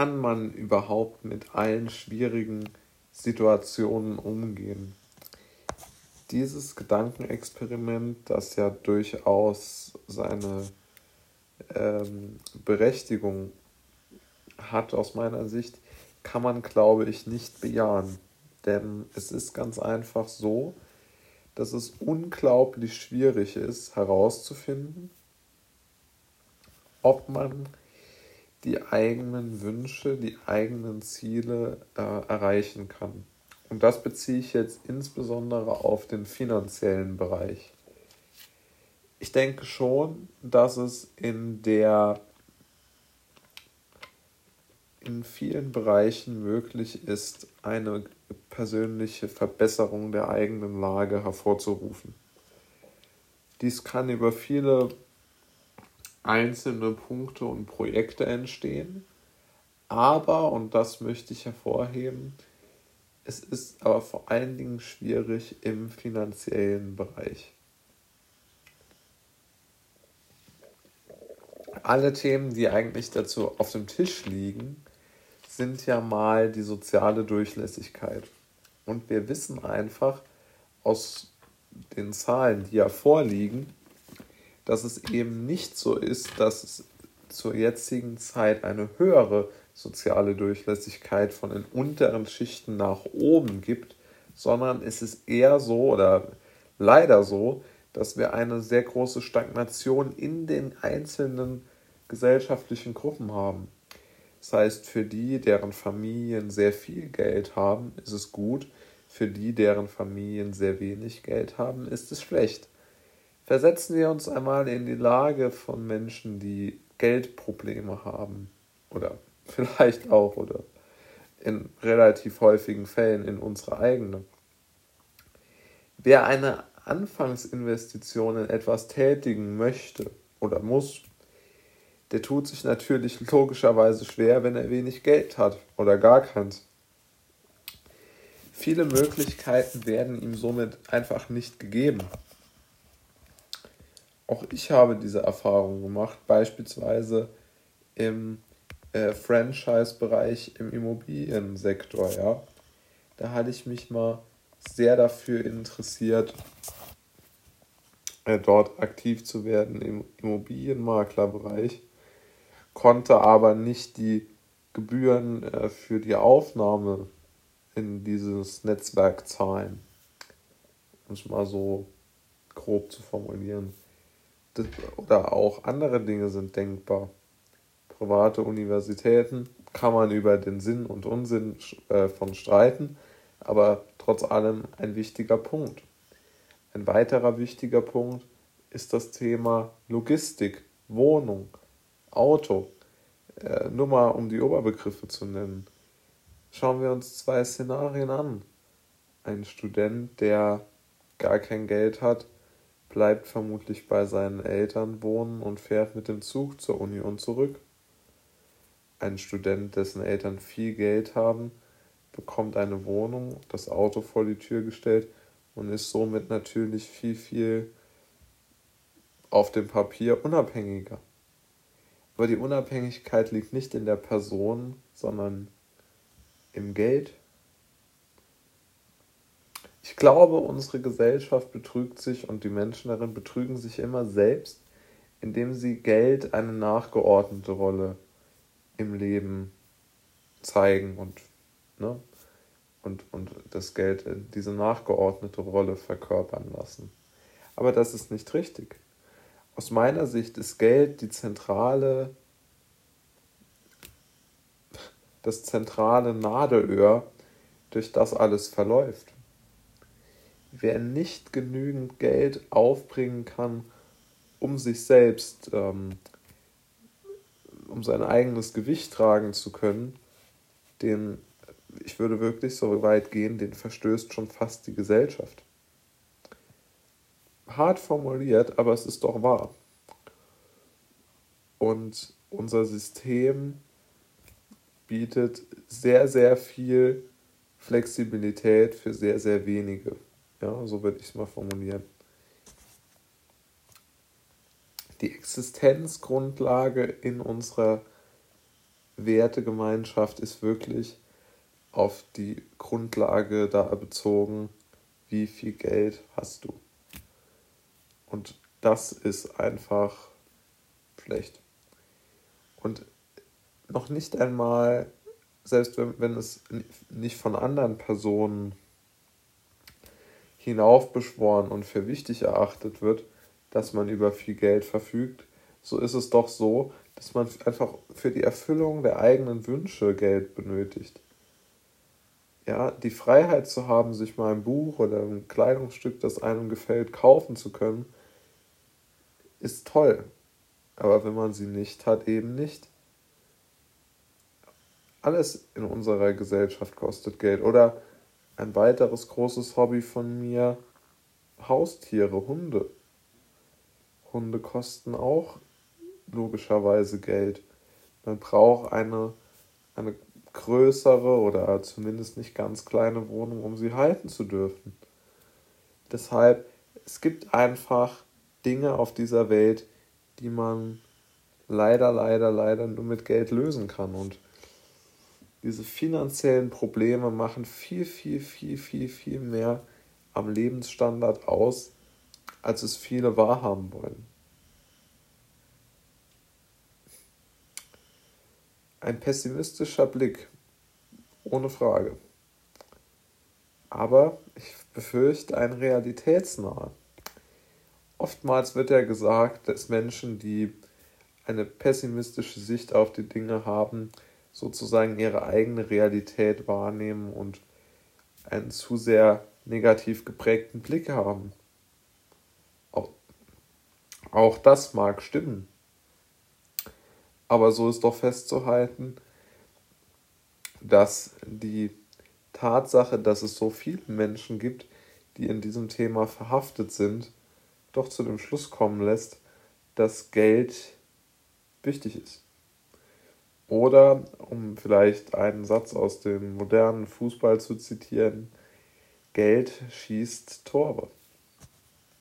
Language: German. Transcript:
kann man überhaupt mit allen schwierigen Situationen umgehen? Dieses Gedankenexperiment, das ja durchaus seine ähm, Berechtigung hat aus meiner Sicht, kann man, glaube ich, nicht bejahen. Denn es ist ganz einfach so, dass es unglaublich schwierig ist herauszufinden, ob man die eigenen Wünsche, die eigenen Ziele äh, erreichen kann. Und das beziehe ich jetzt insbesondere auf den finanziellen Bereich. Ich denke schon, dass es in der in vielen Bereichen möglich ist, eine persönliche Verbesserung der eigenen Lage hervorzurufen. Dies kann über viele einzelne Punkte und Projekte entstehen, aber, und das möchte ich hervorheben, es ist aber vor allen Dingen schwierig im finanziellen Bereich. Alle Themen, die eigentlich dazu auf dem Tisch liegen, sind ja mal die soziale Durchlässigkeit. Und wir wissen einfach aus den Zahlen, die ja vorliegen, dass es eben nicht so ist, dass es zur jetzigen Zeit eine höhere soziale Durchlässigkeit von den unteren Schichten nach oben gibt, sondern es ist eher so oder leider so, dass wir eine sehr große Stagnation in den einzelnen gesellschaftlichen Gruppen haben. Das heißt, für die, deren Familien sehr viel Geld haben, ist es gut. Für die, deren Familien sehr wenig Geld haben, ist es schlecht. Versetzen wir uns einmal in die Lage von Menschen, die Geldprobleme haben. Oder vielleicht auch, oder in relativ häufigen Fällen in unsere eigene. Wer eine Anfangsinvestition in etwas tätigen möchte oder muss, der tut sich natürlich logischerweise schwer, wenn er wenig Geld hat oder gar keins. Viele Möglichkeiten werden ihm somit einfach nicht gegeben. Auch ich habe diese Erfahrung gemacht, beispielsweise im äh, Franchise-Bereich im Immobiliensektor. Ja? Da hatte ich mich mal sehr dafür interessiert, äh, dort aktiv zu werden im Immobilienmaklerbereich konnte aber nicht die Gebühren äh, für die Aufnahme in dieses Netzwerk zahlen. Um es mal so grob zu formulieren. Oder auch andere Dinge sind denkbar. Private Universitäten kann man über den Sinn und Unsinn äh, von streiten, aber trotz allem ein wichtiger Punkt. Ein weiterer wichtiger Punkt ist das Thema Logistik, Wohnung, Auto. Äh, nur mal um die Oberbegriffe zu nennen. Schauen wir uns zwei Szenarien an. Ein Student, der gar kein Geld hat, bleibt vermutlich bei seinen Eltern wohnen und fährt mit dem Zug zur Uni und zurück. Ein Student, dessen Eltern viel Geld haben, bekommt eine Wohnung, das Auto vor die Tür gestellt und ist somit natürlich viel, viel auf dem Papier unabhängiger. Aber die Unabhängigkeit liegt nicht in der Person, sondern im Geld. Ich glaube, unsere Gesellschaft betrügt sich und die Menschen darin betrügen sich immer selbst, indem sie Geld eine nachgeordnete Rolle im Leben zeigen und, ne, und, und das Geld diese nachgeordnete Rolle verkörpern lassen. Aber das ist nicht richtig aus meiner Sicht ist Geld die zentrale, das zentrale Nadelöhr, durch das alles verläuft. Wer nicht genügend Geld aufbringen kann, um sich selbst, ähm, um sein eigenes Gewicht tragen zu können, den, ich würde wirklich so weit gehen, den verstößt schon fast die Gesellschaft hart formuliert, aber es ist doch wahr. Und unser System bietet sehr, sehr viel Flexibilität für sehr, sehr wenige. Ja, so würde ich es mal formulieren. Die Existenzgrundlage in unserer Wertegemeinschaft ist wirklich auf die Grundlage da bezogen, wie viel Geld hast du. Und das ist einfach schlecht. Und noch nicht einmal, selbst wenn, wenn es nicht von anderen Personen hinaufbeschworen und für wichtig erachtet wird, dass man über viel Geld verfügt, so ist es doch so, dass man einfach für die Erfüllung der eigenen Wünsche Geld benötigt. Ja, die Freiheit zu haben, sich mal ein Buch oder ein Kleidungsstück, das einem gefällt, kaufen zu können, ist toll. Aber wenn man sie nicht hat, eben nicht. Alles in unserer Gesellschaft kostet Geld. Oder ein weiteres großes Hobby von mir, Haustiere, Hunde. Hunde kosten auch logischerweise Geld. Man braucht eine, eine größere oder zumindest nicht ganz kleine Wohnung, um sie halten zu dürfen. Deshalb, es gibt einfach Dinge auf dieser Welt, die man leider, leider, leider nur mit Geld lösen kann. Und diese finanziellen Probleme machen viel, viel, viel, viel, viel mehr am Lebensstandard aus, als es viele wahrhaben wollen. Ein pessimistischer Blick, ohne Frage. Aber ich befürchte ein realitätsnaher. Oftmals wird ja gesagt, dass Menschen, die eine pessimistische Sicht auf die Dinge haben, sozusagen ihre eigene Realität wahrnehmen und einen zu sehr negativ geprägten Blick haben. Auch, auch das mag stimmen. Aber so ist doch festzuhalten, dass die Tatsache, dass es so viele Menschen gibt, die in diesem Thema verhaftet sind, doch zu dem Schluss kommen lässt, dass Geld wichtig ist. Oder, um vielleicht einen Satz aus dem modernen Fußball zu zitieren, Geld schießt Tore.